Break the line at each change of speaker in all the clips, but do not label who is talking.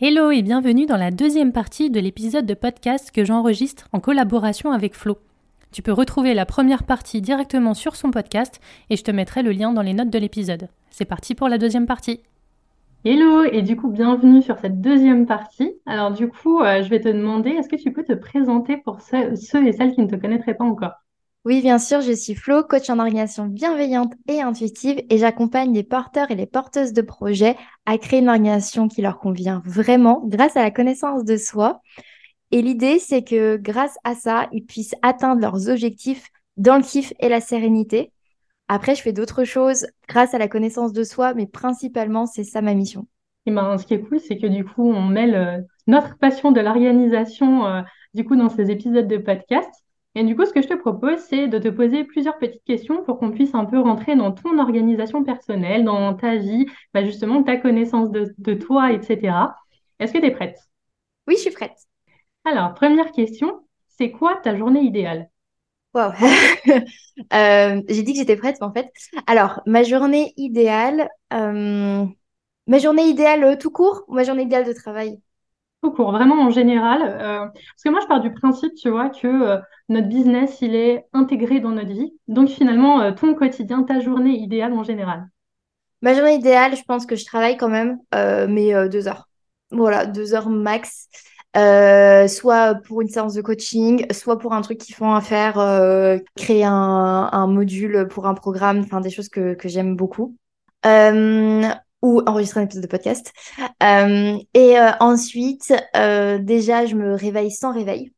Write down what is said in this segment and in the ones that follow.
Hello et bienvenue dans la deuxième partie de l'épisode de podcast que j'enregistre en collaboration avec Flo. Tu peux retrouver la première partie directement sur son podcast et je te mettrai le lien dans les notes de l'épisode. C'est parti pour la deuxième partie.
Hello et du coup bienvenue sur cette deuxième partie. Alors du coup euh, je vais te demander est-ce que tu peux te présenter pour ceux, ceux et celles qui ne te connaîtraient pas encore?
Oui, bien sûr, je suis Flo, coach en organisation bienveillante et intuitive et j'accompagne les porteurs et les porteuses de projets à créer une organisation qui leur convient vraiment grâce à la connaissance de soi. Et l'idée, c'est que grâce à ça, ils puissent atteindre leurs objectifs dans le kiff et la sérénité. Après, je fais d'autres choses grâce à la connaissance de soi, mais principalement, c'est ça ma mission.
Et ben, ce qui est cool, c'est que du coup, on mêle euh, notre passion de l'organisation euh, du coup dans ces épisodes de podcast. Et du coup, ce que je te propose, c'est de te poser plusieurs petites questions pour qu'on puisse un peu rentrer dans ton organisation personnelle, dans ta vie, bah justement ta connaissance de, toi, etc. Est-ce que tu es prête?
Oui, je suis prête.
Alors, première question, c'est quoi ta journée idéale?
Wow. Euh, j'ai dit que j'étais prête, mais en fait. Alors, ma journée idéale, euh, ma journée idéale euh, tout court ou ma journée idéale de travail?
Tout court, vraiment en général. Euh, parce que moi, je pars du principe, tu vois, que euh, notre business, il est intégré dans notre vie. Donc finalement, euh, ton quotidien, ta journée idéale en général.
Ma journée idéale, je pense que je travaille quand même, mais deux heures. Voilà, deux heures max. soit pour une séance de coaching, soit pour un truc qu'ils font à faire, créer un, module pour un programme, enfin des choses que j'aime beaucoup ou enregistrer un épisode de podcast. Euh, et euh, ensuite, euh, déjà, je me réveille sans réveil.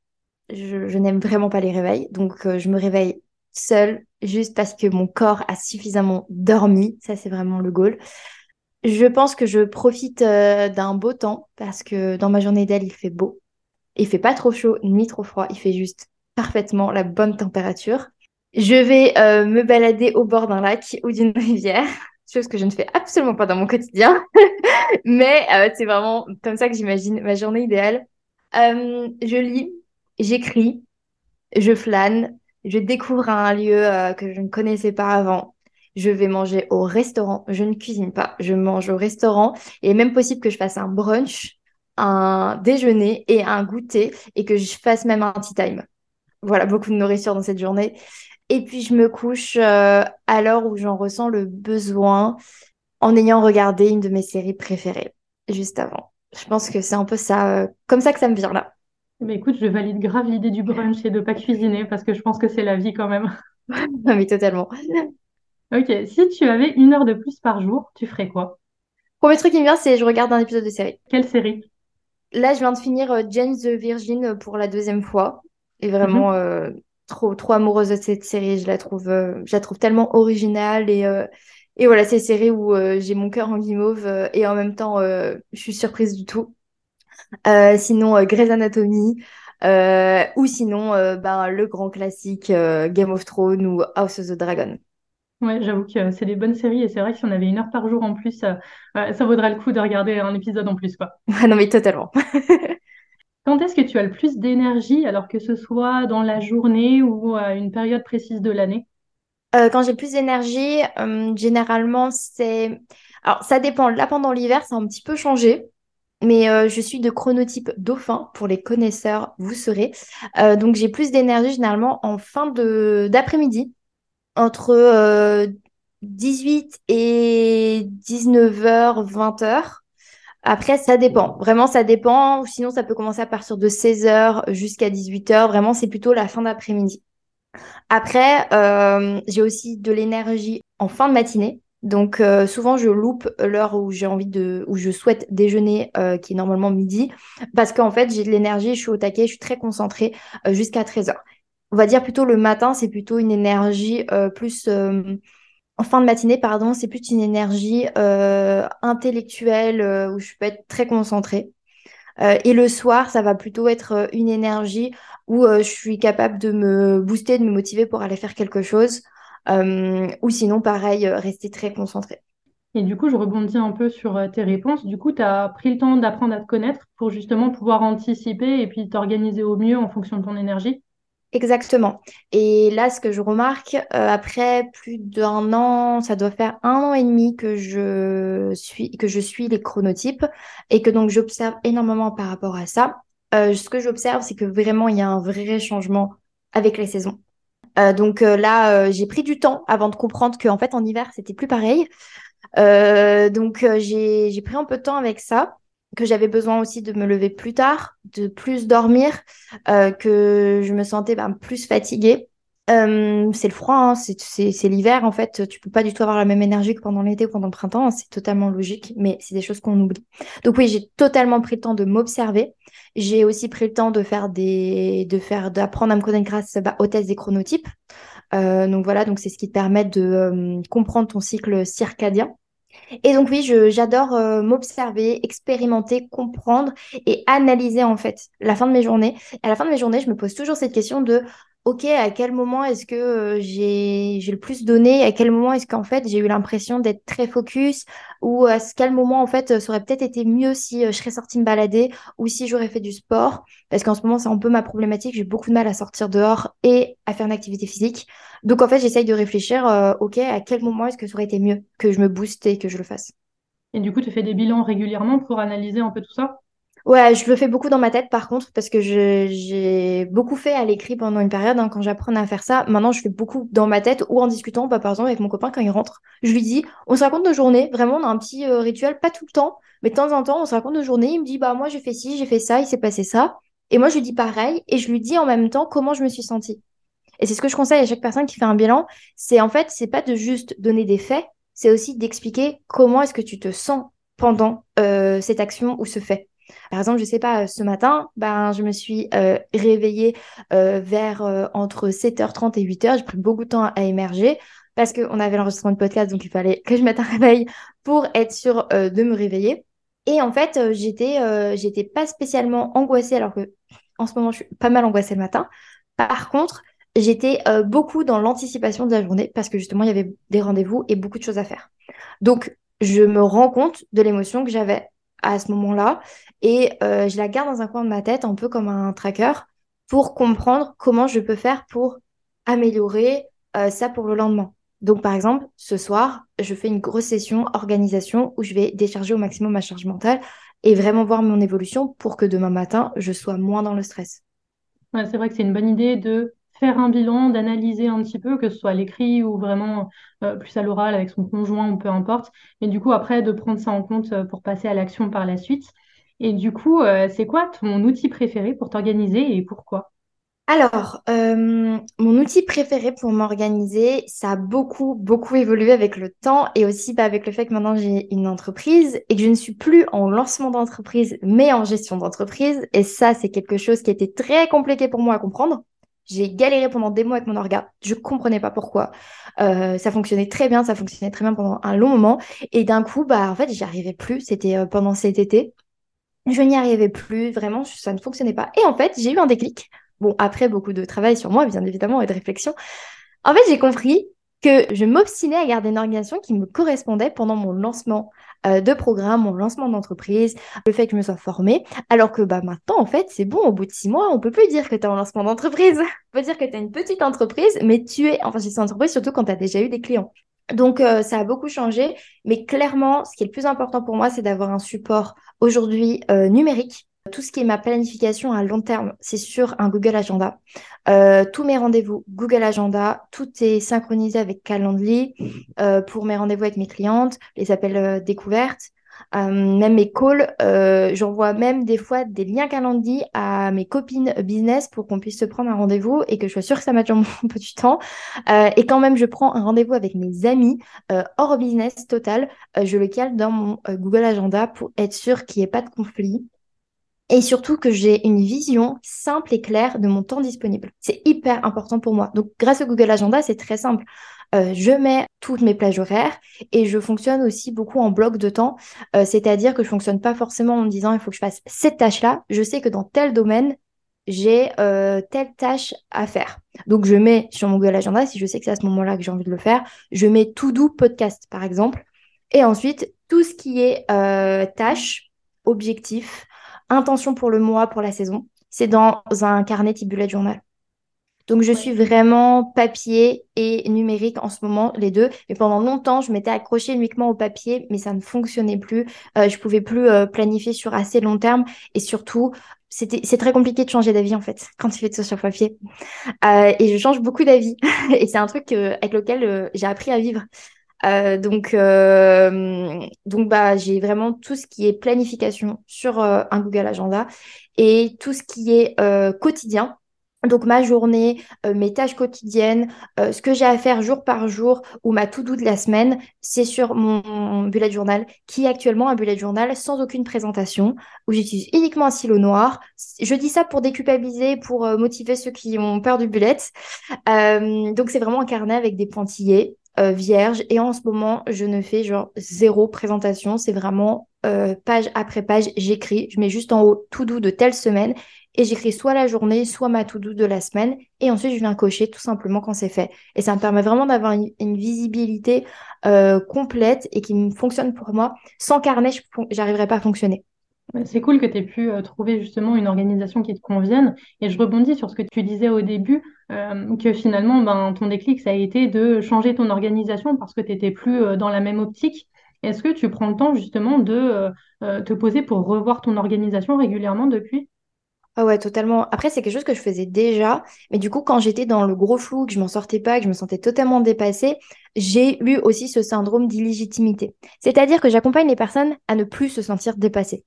Je, n'aime vraiment pas les réveils. Donc, je me réveille seule juste parce que mon corps a suffisamment dormi. Ça, c'est vraiment le goal. Je pense que je profite d'un beau temps parce que dans ma journée d'elle, il fait beau. Il fait pas trop chaud ni trop froid. Il fait juste parfaitement la bonne température. Je vais me balader au bord d'un lac ou d'une rivière chose que je ne fais absolument pas dans mon quotidien. Mais euh, c'est vraiment comme ça que j'imagine ma journée idéale. Euh, je lis, j'écris, je flâne, je découvre un lieu euh, que je ne connaissais pas avant. Je vais manger au restaurant. Je ne cuisine pas, je mange au restaurant. Et même possible que je fasse un brunch, un déjeuner et un goûter et que je fasse même un tea time. Voilà, beaucoup de nourriture dans cette journée. Et puis je me couche euh, à l'heure où j'en ressens le besoin en ayant regardé une de mes séries préférées juste avant. Je pense que c'est un peu ça, euh, comme ça que ça me vient là.
Mais écoute, je valide grave l'idée du brunch et de pas cuisiner parce que je pense que c'est la vie quand même.
non mais totalement.
Ok, si tu avais une heure de plus par jour, tu ferais quoi?
Premier truc qui me vient, c'est je regarde un épisode de série.
Quelle série?
Là, je viens de finir euh, James the Virgin pour la deuxième fois. Et vraiment, mhm trop, trop amoureuse de cette série. Je la trouve, euh, je la trouve tellement originale et, euh, et voilà, c'est une série où euh, j'ai mon cœur en guimauve et en même temps, je suis surprise du tout. sinon, Grey's Anatomy. ou sinon, ben, le grand classique Game of Thrones ou House of the Dragon.
Ouais, j'avoue que c'est des bonnes séries et c'est vrai que si on avait une heure par jour en plus, ça vaudrait le coup de regarder un épisode en plus, quoi.
non, mais totalement.
Quand est-ce que tu as le plus d'énergie, alors que ce soit dans la journée ou à une période précise de l'année?
Euh, Quand j'ai plus d'énergie, euh, généralement, c'est... Alors, ça dépend. Là, pendant l'hiver, ça a un petit peu changé. Mais euh, je suis de chronotype dauphin. Pour les connaisseurs, vous serez. donc, j'ai plus d'énergie généralement en fin de... d'après-midi, entre 18 et 19h, 20h. Après, ça dépend. Vraiment, ça dépend. Sinon, ça peut commencer à partir de 16h jusqu'à 18h. Vraiment, c'est plutôt la fin d'après-midi. Après, euh, j'ai aussi de l'énergie en fin de matinée. Donc, euh, souvent, je loupe l'heure où j'ai envie de, où je souhaite déjeuner, euh, qui est normalement midi, parce qu'en fait, j'ai de l'énergie, je suis au taquet, je suis très concentrée jusqu'à 13h. On va dire plutôt le matin, c'est plutôt une énergie plus en fin de matinée, pardon, c'est plus une énergie euh, intellectuelle euh, où je peux être très concentrée. et le soir, ça va plutôt être une énergie où je suis capable de me booster, de me motiver pour aller faire quelque chose. ou sinon, pareil, rester très concentré.
Et du coup, je rebondis un peu sur tes réponses. Du coup, tu as pris le temps d'apprendre à te connaître pour justement pouvoir anticiper et puis t'organiser au mieux en fonction de ton énergie?
Exactement. Et là, ce que je remarque, euh, après plus d'un an, ça doit faire un an et demi que je suis, que je suis les chronotypes et que donc j'observe énormément par rapport à ça. Euh, ce que j'observe, c'est que vraiment, il y a un vrai changement avec les saisons. Euh, donc là, j'ai pris du temps avant de comprendre qu'en fait, en hiver, c'était plus pareil. donc j'ai pris un peu de temps avec ça que j'avais besoin aussi de me lever plus tard, de plus dormir, euh, que je me sentais ben, plus fatiguée. Euh, c'est le froid, hein, c'est l'hiver en fait. Tu peux pas du tout avoir la même énergie que pendant l'été ou pendant le printemps. Hein, c'est totalement logique, mais c'est des choses qu'on oublie. Donc oui, j'ai totalement pris le temps de m'observer. J'ai aussi pris le temps de faire des, de faire, d'apprendre à me connaître grâce bah, aux tests des chronotypes. Euh, donc voilà, donc c'est ce qui te permet de comprendre ton cycle circadien. Et donc oui, j'adore euh, m'observer, expérimenter, comprendre et analyser en fait la fin de mes journées. à la fin de mes journées, je me pose toujours cette question de ok, à quel moment est-ce que euh, j'ai le plus donné? À quel moment est-ce qu'en fait j'ai eu l'impression d'être très focus? Ou à quel moment en fait ça aurait peut-être été mieux si euh, je serais sortie me balader ou si j'aurais fait du sport? Parce qu'en ce moment c'est un peu ma problématique, j'ai beaucoup de mal à sortir dehors et à faire une activité physique. Donc en fait j'essaye de réfléchir, euh, ok, à quel moment est-ce que ça aurait été mieux que je me booste et que je le fasse?
Et du coup tu fais des bilans régulièrement pour analyser un peu tout ça?
Ouais, je le fais beaucoup dans ma tête par contre, parce que j'ai beaucoup fait à l'écrit pendant une période hein, quand j'apprenais à faire ça. Maintenant, je fais beaucoup dans ma tête ou en discutant, bah, par exemple, avec mon copain quand il rentre. Je lui dis, on se raconte nos journées, vraiment, on a un petit euh, rituel, pas tout le temps, mais de temps en temps, on se raconte nos journées. Il me dit, bah, moi, j'ai fait ci, j'ai fait ça, il s'est passé ça. Et moi, je lui dis pareil, et je lui dis en même temps comment je me suis sentie. Et c'est ce que je conseille à chaque personne qui fait un bilan, c'est en fait, c'est pas de juste donner des faits, c'est aussi d'expliquer comment est-ce que tu te sens pendant euh, cette action ou ce fait. Par exemple, je sais pas, ce matin, ben, je me suis euh, réveillée euh, vers euh, entre 7h30 et 8h. J'ai pris beaucoup de temps à émerger parce qu'on avait l'enregistrement de podcast, donc il fallait que je mette un réveil pour être sûre de me réveiller. Et en fait, j'étais j'étais pas spécialement angoissée, alors que en ce moment, je suis pas mal angoissée le matin. Par contre, j'étais beaucoup dans l'anticipation de la journée parce que justement, il y avait des rendez-vous et beaucoup de choses à faire. Donc, je me rends compte de l'émotion que j'avais à ce moment-là et euh, je la garde dans un coin de ma tête, un peu comme un tracker, pour comprendre comment je peux faire pour améliorer euh, ça pour le lendemain. Donc, par exemple, ce soir, je fais une grosse session organisation où je vais décharger au maximum ma charge mentale et vraiment voir mon évolution pour que demain matin, je sois moins dans le stress.
c'est vrai que c'est une bonne idée de faire un bilan, d'analyser un petit peu, que ce soit à l'écrit ou vraiment euh, plus à l'oral avec son conjoint ou peu importe. Et du coup, après, de prendre ça en compte euh, pour passer à l'action par la suite. Et du coup, euh, c'est quoi ton outil préféré pour t'organiser et pourquoi?
Alors, mon outil préféré pour m'organiser, ça a beaucoup, beaucoup évolué avec le temps et aussi bah, avec le fait que maintenant j'ai une entreprise et que je ne suis plus en lancement d'entreprise, mais en gestion d'entreprise. Et ça, c'est quelque chose qui était très compliqué pour moi à comprendre. J'ai galéré pendant des mois avec mon orga. Je comprenais pas pourquoi. Euh, ça fonctionnait très bien, ça fonctionnait très bien pendant un long moment. Et d'un coup, bah, en fait, j'y arrivais plus. C'était euh, pendant cet été. Je n'y arrivais plus. Vraiment, ça ne fonctionnait pas. Et en fait, j'ai eu un déclic. Bon, après beaucoup de travail sur moi, bien évidemment, et de réflexion. En fait, j'ai compris que je m'obstinais à garder une organisation qui me correspondait pendant mon lancement euh, de programme, mon lancement d'entreprise, le fait que je me sois formée. Alors que bah, maintenant, en fait, c'est bon, au bout de six mois, on peut plus dire que tu es en lancement d'entreprise. on peut dire que tu as une petite entreprise, mais tu es en gestion d'entreprise, surtout quand tu as déjà eu des clients. Donc, euh, ça a beaucoup changé, mais clairement, ce qui est le plus important pour moi, c'est d'avoir un support aujourd'hui euh, numérique tout ce qui est ma planification à long terme, c'est sur un Google Agenda. Euh, tous mes rendez-vous, Google Agenda, tout est synchronisé avec Calendly euh, pour mes rendez-vous avec mes clientes, les appels euh, découvertes, même mes calls. J'envoie même des fois des liens Calendly à mes copines business pour qu'on puisse se prendre un rendez-vous et que je sois sûre que ça matche dans mon peu du temps. et quand même je prends un rendez-vous avec mes amis hors business total, je le cale dans mon Google Agenda pour être sûr qu'il n'y ait pas de conflit et surtout que j'ai une vision simple et claire de mon temps disponible. C'est hyper important pour moi. Donc, grâce au Google Agenda, c'est très simple. je mets toutes mes plages horaires et je fonctionne aussi beaucoup en bloc de temps, c'est-à-dire que je fonctionne pas forcément en me disant il faut que je fasse cette tâche-là. Je sais que dans tel domaine, j'ai telle tâche à faire. Donc je mets sur mon Google Agenda, si je sais que c'est à ce moment-là que j'ai envie de le faire, je mets tout doux podcast par exemple. Et ensuite, tout ce qui est tâche, objectif, intention pour le mois, pour la saison, c'est dans un carnet type bullet journal. Donc, je suis vraiment papier et numérique en ce moment, les deux. Mais pendant longtemps, je m'étais accrochée uniquement au papier, mais ça ne fonctionnait plus. Euh, je pouvais plus euh, planifier sur assez long terme. Et surtout, c'était, c'est très compliqué de changer d'avis, en fait, quand tu fais tout ça sur papier. Euh, et je change beaucoup d'avis. et c'est un truc avec lequel j'ai appris à vivre. Donc, donc bah, j'ai vraiment tout ce qui est planification sur un Google Agenda et tout ce qui est quotidien donc ma journée, euh, mes tâches quotidiennes, euh, ce que j'ai à faire jour par jour ou ma to-do de la semaine, c'est sur mon, bullet journal qui est actuellement un bullet journal sans aucune présentation où j'utilise uniquement un stylo noir. Je dis ça pour déculpabiliser, pour euh, motiver ceux qui ont peur du bullet. donc c'est vraiment un carnet avec des pointillés vierges et en ce moment je ne fais genre zéro présentation. C'est vraiment page après page, j'écris, je mets juste en haut tout doux de telle semaine et j'écris soit la journée, soit ma to-do de la semaine, et ensuite je viens cocher tout simplement quand c'est fait. Et ça me permet vraiment d'avoir une, visibilité euh, complète et qui fonctionne pour moi. Sans carnet, je n'arriverais pas à fonctionner.
C'est cool que tu aies pu euh, trouver justement une organisation qui te convienne. Et je rebondis sur ce que tu disais au début, euh, que finalement, ben, ton déclic, ça a été de changer ton organisation parce que tu n'étais plus dans la même optique. Est-ce que tu prends le temps justement de te poser pour revoir ton organisation régulièrement depuis?
Ah ouais, totalement. Après, c'est quelque chose que je faisais déjà, mais du coup, quand j'étais dans le gros flou, que je m'en sortais pas, que je me sentais totalement dépassée, j'ai eu aussi ce syndrome d'illégitimité. C'est-à-dire que j'accompagne les personnes à ne plus se sentir dépassées.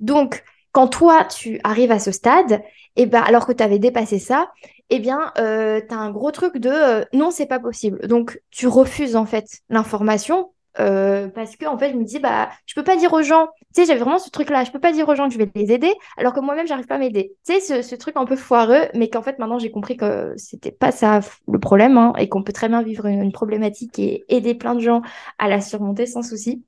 Donc, quand toi, tu arrives à ce stade, et eh ben, alors que tu avais dépassé ça, eh bien, euh, tu as un gros truc de euh, non, c'est pas possible. Donc, tu refuses en fait l'information euh, parce que en fait je me dis bah je peux pas dire aux gens. Tu sais j'avais vraiment ce truc là je peux pas dire aux gens que je vais les aider alors que moi-même j'arrive pas à m'aider. Tu sais ce, truc un peu foireux mais qu'en fait maintenant j'ai compris que c'était pas ça le problème hein, et qu'on peut très bien vivre une, problématique et aider plein de gens à la surmonter sans souci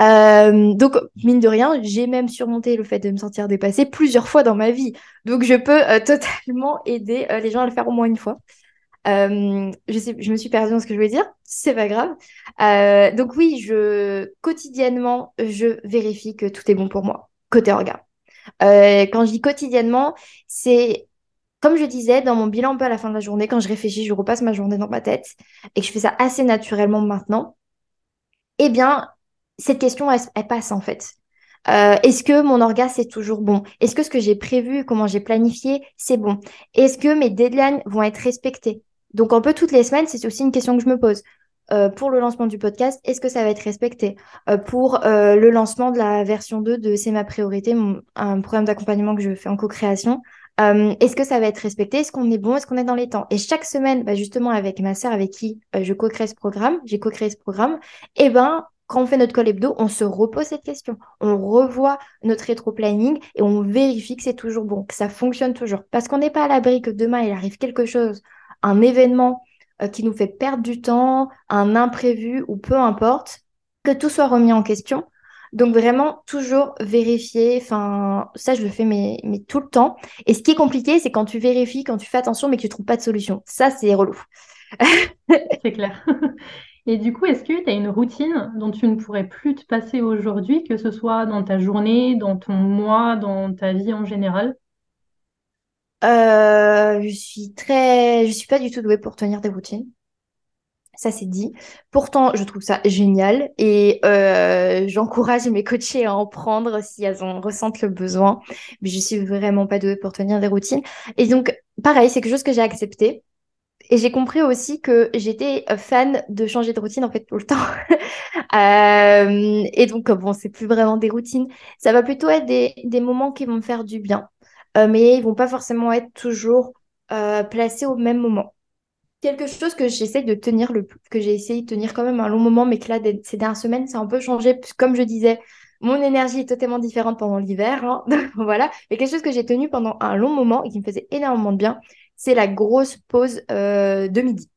euh, donc, mine de rien, j'ai même surmonté le fait de me sentir dépassée plusieurs fois dans ma vie. Donc, je peux euh, totalement aider les gens à le faire au moins une fois. Euh, je, sais, je me suis perdue dans ce que je voulais dire, c'est pas grave. Euh, donc oui, je quotidiennement, je vérifie que tout est bon pour moi, côté. Euh, quand je dis quotidiennement, c'est comme je disais, dans mon bilan un peu à la fin de la journée, quand je réfléchis, je repasse ma journée dans ma tête et que je fais ça assez naturellement maintenant, eh bien, cette question, elle, passe en fait. Est-ce que mon orgasme est toujours bon? Est-ce que ce que j'ai prévu, comment j'ai planifié, c'est bon? Est-ce que mes deadlines vont être respectés donc, un peu toutes les semaines, c'est aussi une question que je me pose. Euh, pour le lancement du podcast, est-ce que ça va être respecté? Euh, Pour euh, le lancement de la version 2 de C'est ma priorité, un programme d'accompagnement que je fais en co-création, est-ce que ça va être respecté? Est-ce qu'on est bon? Est-ce qu'on est dans les temps? Et chaque semaine, bah, justement avec ma sœur avec qui je co-crée ce programme, j'ai co-créé ce programme, eh ben quand on fait notre call hebdo, on se repose cette question. On revoit notre rétro-planning et on vérifie que c'est toujours bon, que ça fonctionne toujours. Parce qu'on n'est pas à l'abri que demain, il arrive quelque chose un événement euh, qui nous fait perdre du temps, un imprévu ou peu importe, que tout soit remis en question. Donc vraiment toujours vérifier, enfin ça je le fais mais, mais tout le temps. Et ce qui est compliqué, c'est quand tu vérifies, quand tu fais attention mais que tu trouves pas de solution. Ça c'est relou.
c'est clair. Et du coup, est-ce que tu as une routine dont tu ne pourrais plus te passer aujourd'hui, que ce soit dans ta journée, dans ton mois, dans ta vie en général?
Euh, je suis très, je suis pas du tout douée pour tenir des routines. Ça, c'est dit. Pourtant, je trouve ça génial et euh, j'encourage mes coachés à en prendre si elles en ressentent le besoin. Mais je suis vraiment pas douée pour tenir des routines. Et donc, pareil, c'est quelque chose que j'ai accepté. Et j'ai compris aussi que j'étais fan de changer de routine en fait tout le temps. euh, et donc, bon, c'est plus vraiment des routines. Ça va plutôt être des, des moments qui vont me faire du bien. Euh, mais ils vont pas forcément être toujours euh, placés au même moment. Quelque chose que j'essaie de tenir, le, que j'ai essayé de tenir quand même un long moment, mais que là, ces dernières semaines, ça a un peu changé. Comme je disais, mon énergie est totalement différente pendant l'hiver. Hein. voilà. Mais quelque chose que j'ai tenu pendant un long moment et qui me faisait énormément de bien, c'est la grosse pause euh, de midi.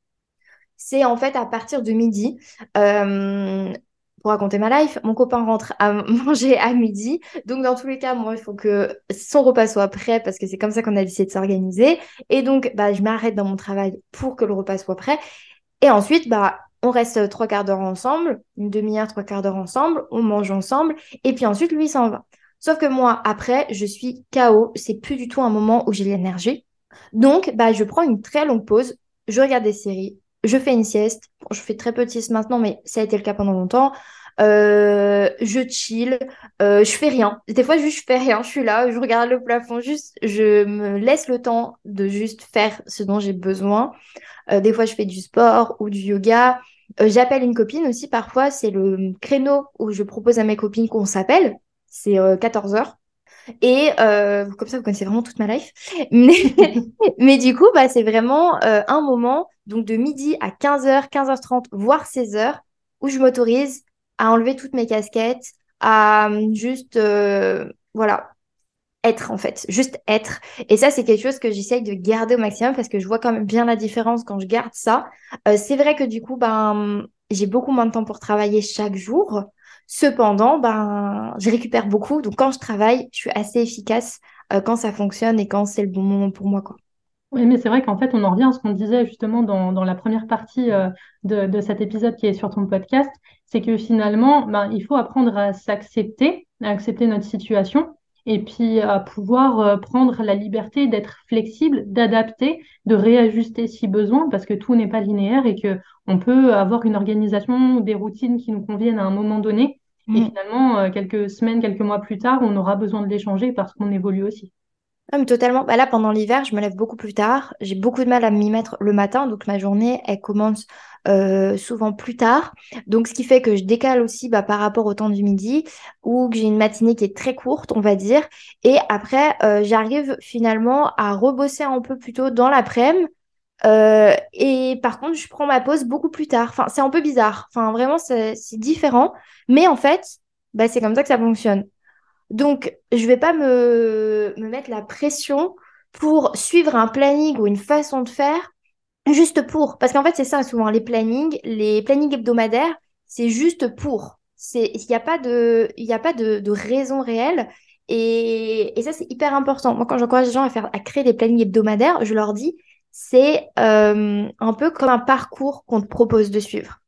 c'est en fait à partir de midi. Euh, pour raconter ma life, mon copain rentre à manger à midi. Donc, dans tous les cas, moi, il faut que son repas soit prêt parce que c'est comme ça qu'on a décidé de s'organiser. Et donc, bah, je m'arrête dans mon travail pour que le repas soit prêt. Et ensuite, bah, on reste trois quarts d'heure ensemble, une demi-heure, trois quarts d'heure ensemble, on mange ensemble. Et puis ensuite, lui, s'en va. Sauf que moi, après, je suis KO. C'est plus du tout un moment où j'ai l'énergie. Donc, bah, je prends une très longue pause. Je regarde des séries. Je fais une sieste. je fais très peu de sieste maintenant, mais ça a été le cas pendant longtemps. Euh, je chill, euh, je fais rien. Des fois, juste je fais rien. Je suis là, je regarde le plafond, juste je me laisse le temps de juste faire ce dont j'ai besoin. Euh, des fois, je fais du sport ou du yoga. J'appelle une copine aussi. Parfois, c'est le créneau où je propose à mes copines qu'on s'appelle. C'est 14 heures. Et comme ça, vous connaissez vraiment toute ma life. Mais, mais du coup, bah, c'est vraiment un moment, donc de midi à 15h, 15h30, voire 16h, où je m'autorise à enlever toutes mes casquettes, à euh, juste, euh, voilà, être en fait, juste être. Et ça, c'est quelque chose que j'essaye de garder au maximum parce que je vois quand même bien la différence quand je garde ça. Euh, c'est vrai que du coup, ben, j'ai beaucoup moins de temps pour travailler chaque jour. Cependant, ben, je récupère beaucoup. Donc, quand je travaille, je suis assez efficace quand ça fonctionne et quand c'est le bon moment pour moi. Quoi.
Oui, mais c'est vrai qu'en fait, on en revient à ce qu'on disait justement dans, dans la première partie euh, de, de, cet épisode qui est sur ton podcast, c'est que finalement, ben, il faut apprendre à s'accepter, à accepter notre situation, et puis à pouvoir euh, prendre la liberté d'être flexible, d'adapter, de réajuster si besoin, parce que tout n'est pas linéaire et que on peut avoir une organisation des routines qui nous conviennent à un moment donné, et mm. finalement, euh, quelques semaines, quelques mois plus tard, on aura besoin de les changer parce qu'on évolue aussi.
Totalement. Bah là, pendant l'hiver, je me lève beaucoup plus tard. J'ai beaucoup de mal à m'y mettre le matin, donc ma journée, elle commence euh, souvent plus tard. Donc, ce qui fait que je décale aussi bah, par rapport au temps du midi, ou que j'ai une matinée qui est très courte, on va dire. Et après, euh, j'arrive finalement à rebosser un peu plus tôt dans l'après-midi. Euh, et par contre, je prends ma pause beaucoup plus tard. Enfin, c'est un peu bizarre. Enfin, vraiment, c'est différent. Mais en fait, bah, c'est comme ça que ça fonctionne. Donc, je ne vais pas me, mettre la pression pour suivre un planning ou une façon de faire juste pour. Parce qu'en fait, c'est ça souvent, les plannings, les plannings hebdomadaires, c'est juste pour. Il n'y a pas, de, y a pas de, raison réelle. Et, ça, c'est hyper important. Moi, quand j'encourage les gens à, faire, à créer des plannings hebdomadaires, je leur dis, c'est euh, un peu comme un parcours qu'on te propose de suivre.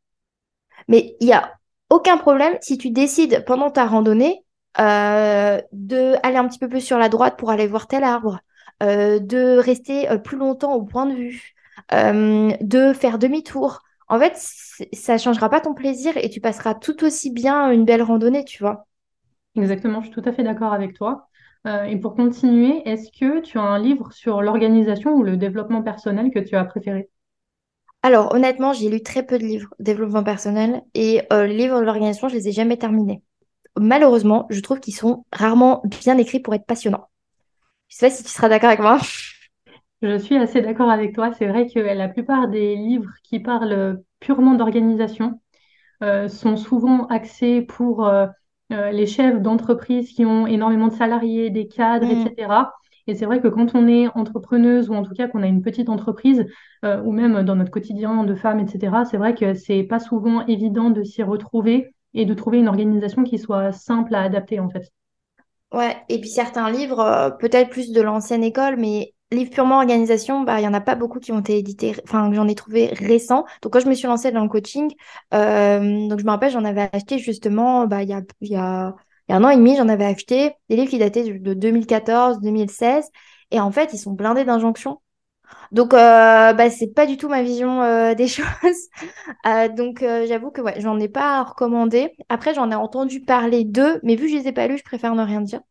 Mais il n'y a aucun problème si tu décides pendant ta randonnée euh, de aller un petit peu plus sur la droite pour aller voir tel arbre, euh, de rester euh, plus longtemps au point de vue, de faire demi-tour. En fait, ça changera pas ton plaisir et tu passeras tout aussi bien une belle randonnée, tu vois.
Exactement, je suis tout à fait d'accord avec toi. Et pour continuer, est-ce que tu as un livre sur l'organisation ou le développement personnel que tu as préféré?
Alors, honnêtement, j'ai lu très peu de livres développement personnel et les livres de l'organisation, je les ai jamais terminés malheureusement, je trouve qu'ils sont rarement bien écrits pour être passionnants. Je sais pas si tu seras d'accord avec moi.
Je suis assez d'accord avec toi. C'est vrai que la plupart des livres qui parlent purement d'organisation euh, sont souvent axés pour euh, euh, les chefs d'entreprise qui ont énormément de salariés, des cadres, mm. etc. Et c'est vrai que quand on est entrepreneuse ou en tout cas qu'on a une petite entreprise ou même dans notre quotidien de femme, etc., c'est vrai que c'est pas souvent évident de s'y retrouver et de trouver une organisation qui soit simple à adapter en fait.
Ouais, et puis certains livres, euh, peut-être plus de l'ancienne école, mais livres purement organisation, bah, il n'y en a pas beaucoup qui ont été édités, enfin, j'en ai trouvé récents. Donc, quand je me suis lancée dans le coaching, euh, donc je me rappelle, j'en avais acheté justement, bah, il y a, y, a, y a un an et demi, j'en avais acheté des livres qui dataient de 2014, 2016. Et en fait, ils sont blindés d'injonctions. Donc, euh, bah, c'est pas du tout ma vision euh, des choses. Euh, donc, j'avoue que ouais, j'en ai pas recommandé. Après, j'en ai entendu parler d'eux, mais vu que je les ai pas lus, je préfère ne rien dire.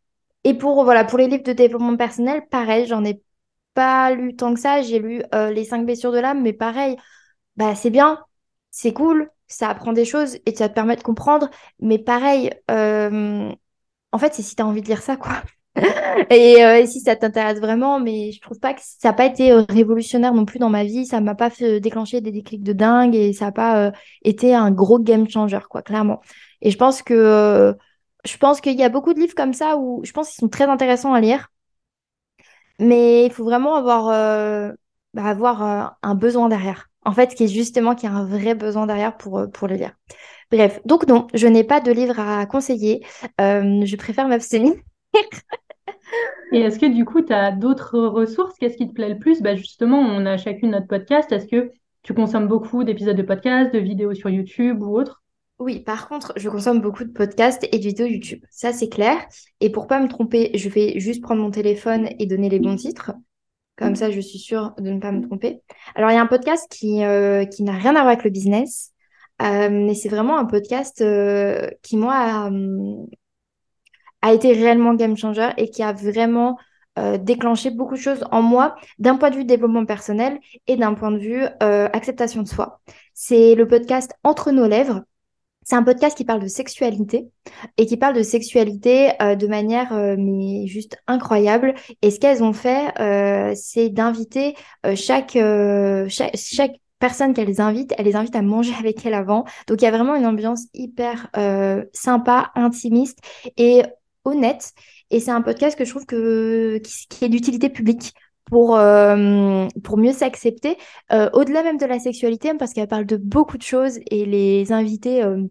Et pour, voilà, pour les livres de développement personnel, pareil, j'en ai pas lu tant que ça. J'ai lu Les 5 blessures de l'âme, mais pareil, bah, c'est bien, c'est cool, ça apprend des choses et ça te permet de comprendre. Mais pareil, en fait, c'est si tu as envie de lire ça, quoi. et, euh, si ça t'intéresse vraiment, mais je trouve pas que ça n'a pas été euh, révolutionnaire non plus dans ma vie. Ça m'a pas fait déclencher des déclics de dingue et ça n'a pas euh, été un gros game changer, quoi, clairement. Et je pense que je pense qu'il y a beaucoup de livres comme ça où je pense qu'ils sont très intéressants à lire, mais il faut vraiment avoir, bah, avoir un besoin derrière. en fait, qui est justement qu'il y a un vrai besoin derrière pour, euh, pour le lire. Bref, donc non, je n'ai pas de livre à conseiller. Euh, je préfère m'abstenir.
Et est-ce que du coup, tu as d'autres ressources? Qu'est-ce qui te plaît le plus? Bah, Justement, on a chacune notre podcast. Est-ce que tu consommes beaucoup d'épisodes de podcast, de vidéos sur YouTube ou autre
oui, par contre, je consomme beaucoup de podcasts et de vidéos YouTube. Ça, c'est clair. Et pour pas me tromper, je vais juste prendre mon téléphone et donner les bons titres. Comme ça, je suis sûre de ne pas me tromper. Alors, il y a un podcast qui, euh, n'a rien à voir avec le business, euh, mais c'est vraiment un podcast euh, qui, moi, a, a, été réellement game changer et qui a vraiment déclenché beaucoup de choses en moi d'un point de vue développement personnel et d'un point de vue acceptation de soi. C'est le podcast Entre nos lèvres. C'est un podcast qui parle de sexualité et qui parle de sexualité euh, de manière euh, mais juste incroyable. Et ce qu'elles ont fait, euh, c'est d'inviter chaque, chaque, chaque personne qu'elles invitent, elles les invitent à manger avec elles avant. Donc il y a vraiment une ambiance hyper sympa, intimiste et honnête. Et c'est un podcast que je trouve que, qui, qui est d'utilité publique pour, euh, pour mieux s'accepter, euh, au-delà même de la sexualité, parce qu'elle parle de beaucoup de choses et les invités euh,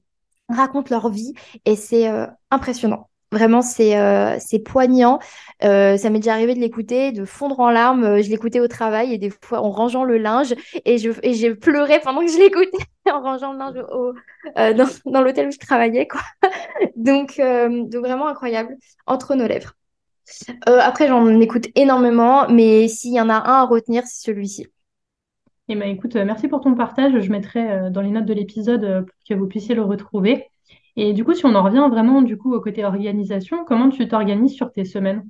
racontent leur vie et c'est impressionnant. Vraiment, c'est c'est poignant. ça m'est déjà arrivé de l'écouter, de fondre en larmes. Je l'écoutais au travail et des fois en rangeant le linge et je et j'ai pleuré pendant que je l'écoutais en rangeant le linge au, dans, dans l'hôtel où je travaillais. Quoi. donc, donc vraiment incroyable. Entre nos lèvres. Euh, après, j'en écoute énormément, mais s'il y en a un à retenir, c'est celui-ci.
Eh ben, écoute, euh, merci pour ton partage. Je mettrai euh, dans les notes de l'épisode pour que vous puissiez le retrouver. Et du coup, si on en revient vraiment du coup au côté organisation, comment tu t'organises sur tes semaines?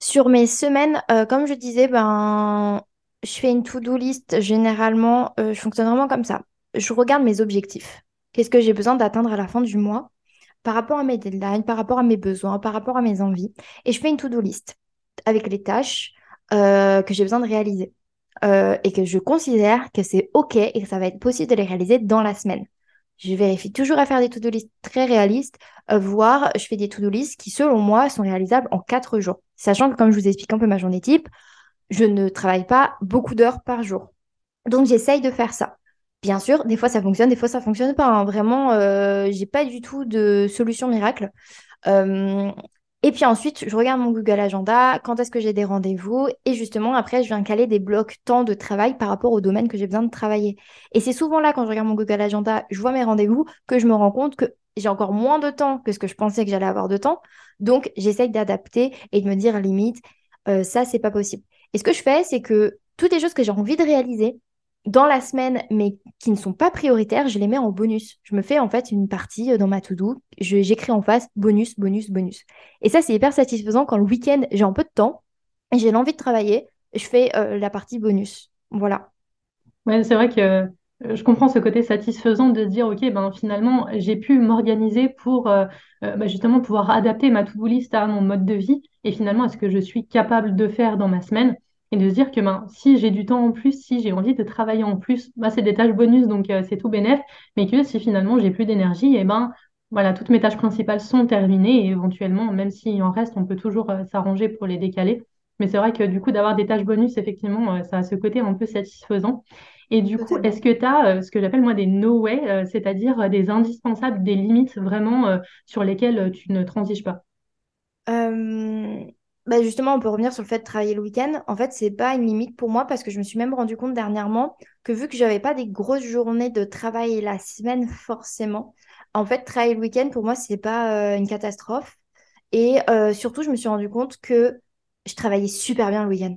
Sur mes semaines, comme je disais, ben, je fais une to-do list. Généralement, je fonctionne vraiment comme ça. Je regarde mes objectifs. Qu'est-ce que j'ai besoin d'atteindre à la fin du mois? Par rapport à mes deadlines, par rapport à mes besoins, par rapport à mes envies. Et je fais une to-do list avec les tâches euh, que j'ai besoin de réaliser. Euh, et que je considère que c'est OK et que ça va être possible de les réaliser dans la semaine. Je vérifie toujours à faire des to-do list très réalistes, euh, voire je fais des to-do list qui, selon moi, sont réalisables en quatre jours. Sachant que, comme je vous explique un peu ma journée type, je ne travaille pas beaucoup d'heures par jour. Donc, j'essaye de faire ça. Bien sûr, des fois ça fonctionne, des fois ça fonctionne pas. Hein. Vraiment, euh, j'ai pas du tout de solution miracle. Euh, et puis ensuite, je regarde mon Google Agenda, quand est-ce que j'ai des rendez-vous, et justement après, je viens caler des blocs temps de travail par rapport au domaine que j'ai besoin de travailler. Et c'est souvent là, quand je regarde mon Google Agenda, je vois mes rendez-vous, que je me rends compte que j'ai encore moins de temps que ce que je pensais que j'allais avoir de temps. Donc, j'essaye d'adapter et de me dire limite, euh, ça, c'est pas possible. Et ce que je fais, c'est que toutes les choses que j'ai envie de réaliser, dans la semaine, mais qui ne sont pas prioritaires, je les mets en bonus. Je me fais en fait une partie euh, dans ma to-do. J'écris en face bonus, bonus, bonus. Et ça, c'est hyper satisfaisant quand le week-end, j'ai un peu de temps j'ai l'envie de travailler. Je fais euh, la partie bonus. Voilà.
Ouais, c'est vrai que euh, je comprends ce côté satisfaisant de dire, OK, ben, finalement, j'ai pu m'organiser pour bah, justement pouvoir adapter ma to-do list à mon mode de vie et finalement à ce que je suis capable de faire dans ma semaine et de se dire que ben, si j'ai du temps en plus, si j'ai envie de travailler en plus, bah, c'est des tâches bonus, donc euh, c'est tout bénef, mais que si finalement j'ai plus d'énergie, et eh ben voilà, toutes mes tâches principales sont terminées et éventuellement, même s'il en reste, on peut toujours euh, s'arranger pour les décaler. Mais c'est vrai que du coup, d'avoir des tâches bonus, effectivement, euh, ça a ce côté un peu satisfaisant. Et du coup, est-ce que tu as ce que j'appelle moi des no way, c'est-à-dire des indispensables, des limites vraiment sur lesquelles tu ne transiges pas?
Bah justement, on peut revenir sur le fait de travailler le week-end. En fait, c'est pas une limite pour moi parce que je me suis même rendu compte dernièrement que vu que j'avais pas des grosses journées de travail la semaine forcément, en fait, travailler le week-end pour moi, c'est pas euh, une catastrophe. Et euh, surtout, je me suis rendu compte que je travaillais super bien le week-end.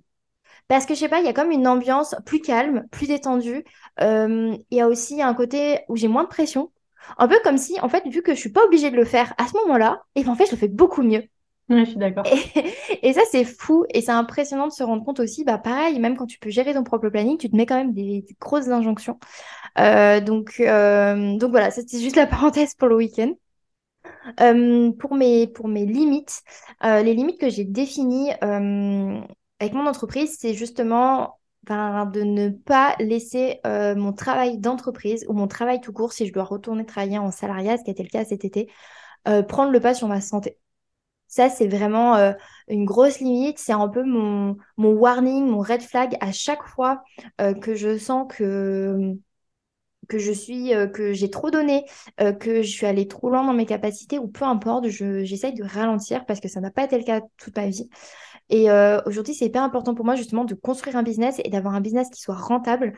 Parce que je sais pas, il y a comme une ambiance plus calme, plus détendue. Il y a aussi un côté où j'ai moins de pression. Un peu comme si, en fait, vu que je suis pas obligée de le faire à ce moment-là, et ben, en fait, je le fais beaucoup mieux.
Oui, je suis d'accord.
Et, ça, c'est fou. Et c'est impressionnant de se rendre compte aussi, bah pareil, même quand tu peux gérer ton propre planning, tu te mets quand même des, grosses injonctions. Euh, donc, euh, donc voilà, c'était juste la parenthèse pour le week-end. Euh, pour, mes, pour mes limites, les limites que j'ai définies avec mon entreprise, c'est justement ben, de ne pas laisser mon travail d'entreprise ou mon travail tout court, si je dois retourner travailler en salariat, ce qui a été le cas cet été, prendre le pas sur ma santé. Ça, c'est vraiment euh, une grosse limite. C'est un peu mon, warning, mon red flag à chaque fois euh, que je sens que que je suis, euh, que j'ai trop donné, que je suis allée trop loin dans mes capacités ou peu importe, j'essaye de ralentir parce que ça n'a pas été le cas toute ma vie. Et aujourd'hui, c'est hyper important pour moi justement de construire un business et d'avoir un business qui soit rentable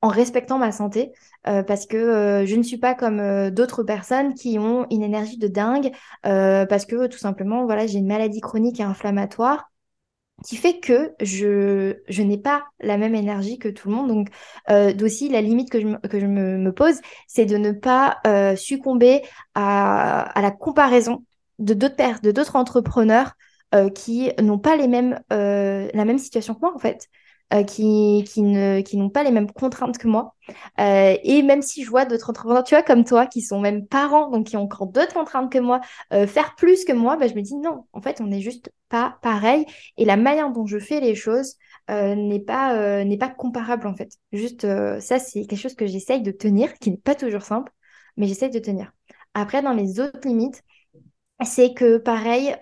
en respectant ma santé euh, parce que euh, je ne suis pas comme euh, d'autres personnes qui ont une énergie de dingue parce que tout simplement voilà j'ai une maladie chronique et inflammatoire qui fait que je, n'ai pas la même énergie que tout le monde. Donc, d'aussi, la limite que je, me, pose, c'est de ne pas succomber à, la comparaison de d'autres de d'autres entrepreneurs qui n'ont pas la même situation que moi, en fait. Euh, qui, qui, ne, qui n'ont pas les mêmes contraintes que moi. Euh, et même si je vois d'autres entrepreneurs, tu vois, comme toi, qui sont même parents, donc qui ont encore d'autres contraintes que moi, euh, faire plus que moi, bah, je me dis non, en fait, on n'est juste pas pareil. Et la manière dont je fais les choses n'est pas, n'est pas comparable, en fait. Juste, ça, c'est quelque chose que j'essaye de tenir, qui n'est pas toujours simple, mais j'essaye de tenir. Après, dans les autres limites, c'est que pareil,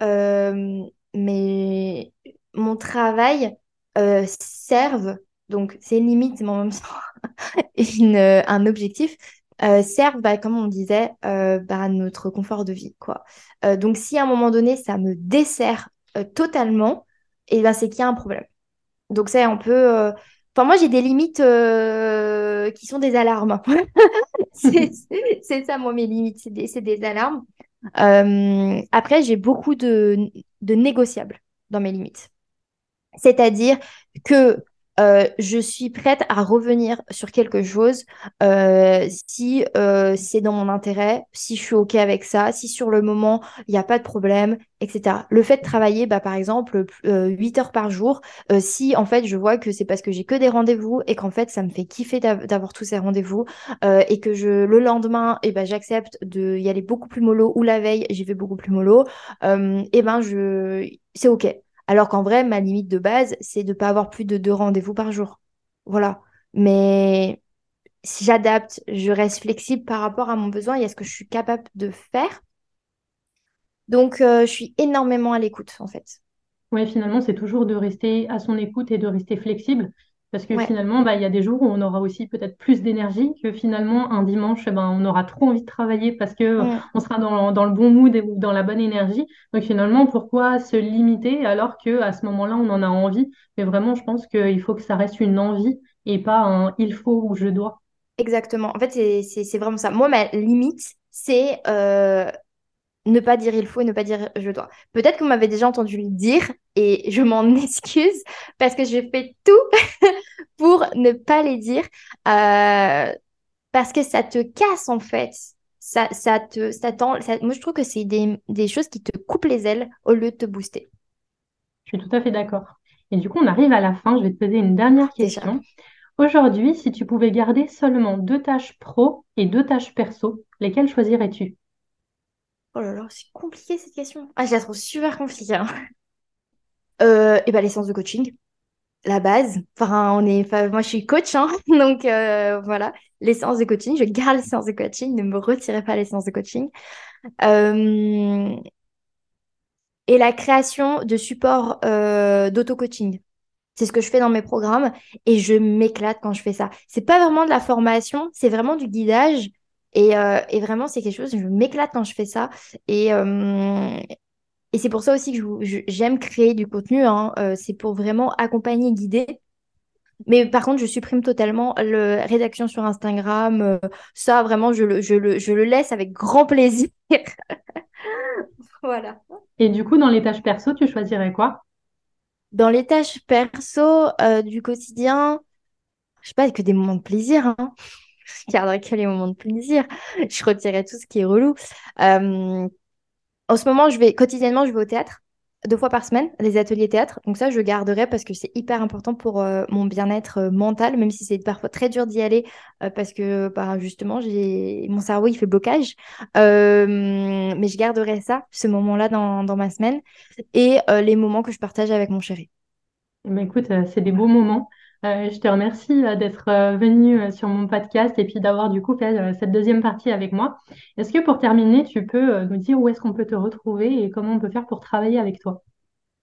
mais mon travail euh, servent, donc c'est limite, mais en même temps une, euh, un objectif, euh, servent, bah, comme on disait, bah, notre confort de vie. Quoi. donc si à un moment donné, ça me dessert totalement, et eh ben, c'est qu'il y a un problème. Donc c'est un peu... Enfin, moi, j'ai des limites qui sont des alarmes. c'est ça, moi, mes limites, c'est des, des, alarmes. après, j'ai beaucoup de, de négociables dans mes limites. C'est-à-dire que euh, je suis prête à revenir sur quelque chose euh, si euh, c'est dans mon intérêt, si je suis OK avec ça, si sur le moment, il n'y a pas de problème, etc. Le fait de travailler, bah, par exemple, 8 heures par jour, si en fait je vois que c'est parce que j'ai que des rendez-vous et qu'en fait ça me fait kiffer d'avoir tous ces rendez-vous et que je, le lendemain, et eh ben, j'accepte d'y aller beaucoup plus mollo ou la veille, j'y vais beaucoup plus mollo, et eh ben je... c'est OK. Alors qu'en vrai, ma limite de base, c'est de ne pas avoir plus de deux rendez-vous par jour. Voilà. Mais si j'adapte, je reste flexible par rapport à mon besoin et à ce que je suis capable de faire. Donc, euh, je suis énormément à l'écoute, en fait.
Oui, finalement, c'est toujours de rester à son écoute et de rester flexible. Parce que finalement, bah, il y a des jours où on aura aussi peut-être plus d'énergie que finalement un dimanche, eh ben, on aura trop envie de travailler parce que on sera dans, dans, le bon mood ou dans la bonne énergie. Donc finalement, pourquoi se limiter alors que à ce moment-là, on en a envie? Mais vraiment, je pense qu'il faut que ça reste une envie et pas un il faut ou je dois.
Exactement. En fait, c'est vraiment ça. Moi, ma limite, c'est euh, ne pas dire il faut et ne pas dire je dois. Peut-être que vous m'avez déjà entendu le dire et je m'en excuse parce que je fais tout pour ne pas les dire euh, parce que ça te casse en fait. Ça, ça te, ça moi, je trouve que c'est des, des choses qui te coupent les ailes au lieu de te booster.
Je suis tout à fait d'accord. Et du coup, on arrive à la fin. Je vais te poser une dernière question. Aujourd'hui, si tu pouvais garder seulement deux tâches pro et deux tâches perso, lesquelles choisirais-tu?
Oh là là, c'est compliqué cette question. Ah, je la trouve super compliquée. Hein. Euh, et ben, les séances de coaching, la base. Enfin, on est, moi, je suis coach, hein, donc euh, voilà, les séances de coaching. Je garde les séances de coaching, ne me retirez pas les séances de coaching. Euh, et la création de supports d'auto-coaching. C'est ce que je fais dans mes programmes et je m'éclate quand je fais ça. C'est pas vraiment de la formation, c'est vraiment du guidage euh, et, vraiment, c'est quelque chose, je m'éclate quand je fais ça. Et, euh, et c'est pour ça aussi que j'aime créer du contenu. Hein. Euh, c'est pour vraiment accompagner, guider. Mais par contre, je supprime totalement la rédaction sur Instagram. ça, vraiment, je le, je, le, je le laisse avec grand plaisir. voilà.
Et du coup, dans les tâches perso, tu choisirais quoi?
Dans les tâches perso du quotidien, je sais pas, que des moments de plaisir. Hein je garderai que les moments de plaisir. Je retirerai tout ce qui est relou. Euh, en ce moment, je vais quotidiennement, je vais au théâtre deux fois par semaine, des ateliers théâtre. Donc ça, je garderai parce que c'est hyper important pour euh, mon bien-être euh, mental, même si c'est parfois très dur d'y aller parce que bah, justement, j'ai mon cerveau, il fait blocage. mais je garderai ça, ce moment-là dans, dans, ma semaine et les moments que je partage avec mon chéri.
Mais écoute, c'est des beaux moments. Je te remercie d'être venu sur mon podcast et puis d'avoir du coup fait cette deuxième partie avec moi. Est-ce que pour terminer, tu peux nous dire où est-ce qu'on peut te retrouver et comment on peut faire pour travailler avec toi?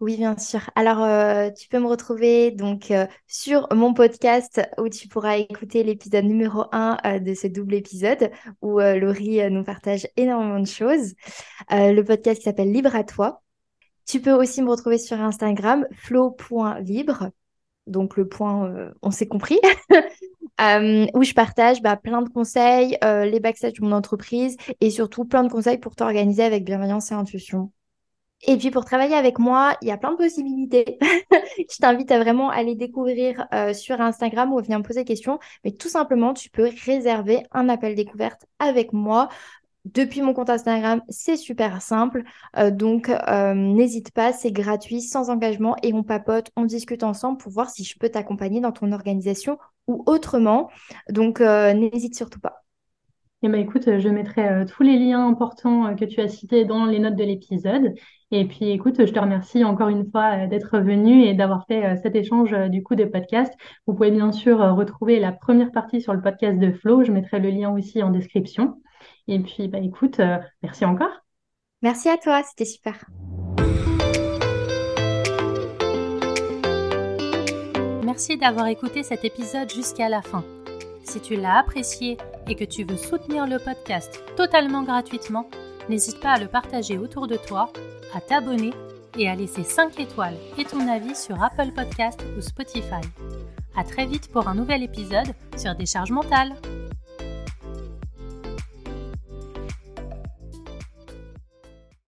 Oui, bien sûr. Alors, euh, tu peux me retrouver donc euh, sur mon podcast où tu pourras écouter l'épisode numéro 1 euh, de ce double épisode où Laurie nous partage énormément de choses. le podcast s'appelle Libre à toi. Tu peux aussi me retrouver sur Instagram, flow.libre. Donc, le point, on s'est compris. où je partage bah, plein de conseils, les backstage de mon entreprise et surtout plein de conseils pour t'organiser avec bienveillance et intuition. Et puis pour travailler avec moi, il y a plein de possibilités. je t'invite à vraiment aller découvrir euh, sur Instagram ou à venir me poser des questions. Mais tout simplement, tu peux réserver un appel découverte avec moi. Depuis mon compte Instagram, c'est super simple. Euh, donc, euh, n'hésite pas, c'est gratuit, sans engagement et on papote, on discute ensemble pour voir si je peux t'accompagner dans ton organisation ou autrement. Donc, n'hésite surtout pas.
Eh ben, écoute, je mettrai tous les liens importants que tu as cités dans les notes de l'épisode. Et puis, écoute, je te remercie encore une fois euh, d'être venu et d'avoir fait euh, cet échange euh, du coup de podcast. Vous pouvez bien sûr retrouver la première partie sur le podcast de Flo. Je mettrai le lien aussi en description. Et puis, bah, écoute, merci encore.
Merci à toi, c'était super.
Merci d'avoir écouté cet épisode jusqu'à la fin. Si tu l'as apprécié et que tu veux soutenir le podcast totalement gratuitement, n'hésite pas à le partager autour de toi à t'abonner et à laisser 5 étoiles et ton avis sur Apple Podcast ou Spotify. À très vite pour un nouvel épisode sur Décharge mentale.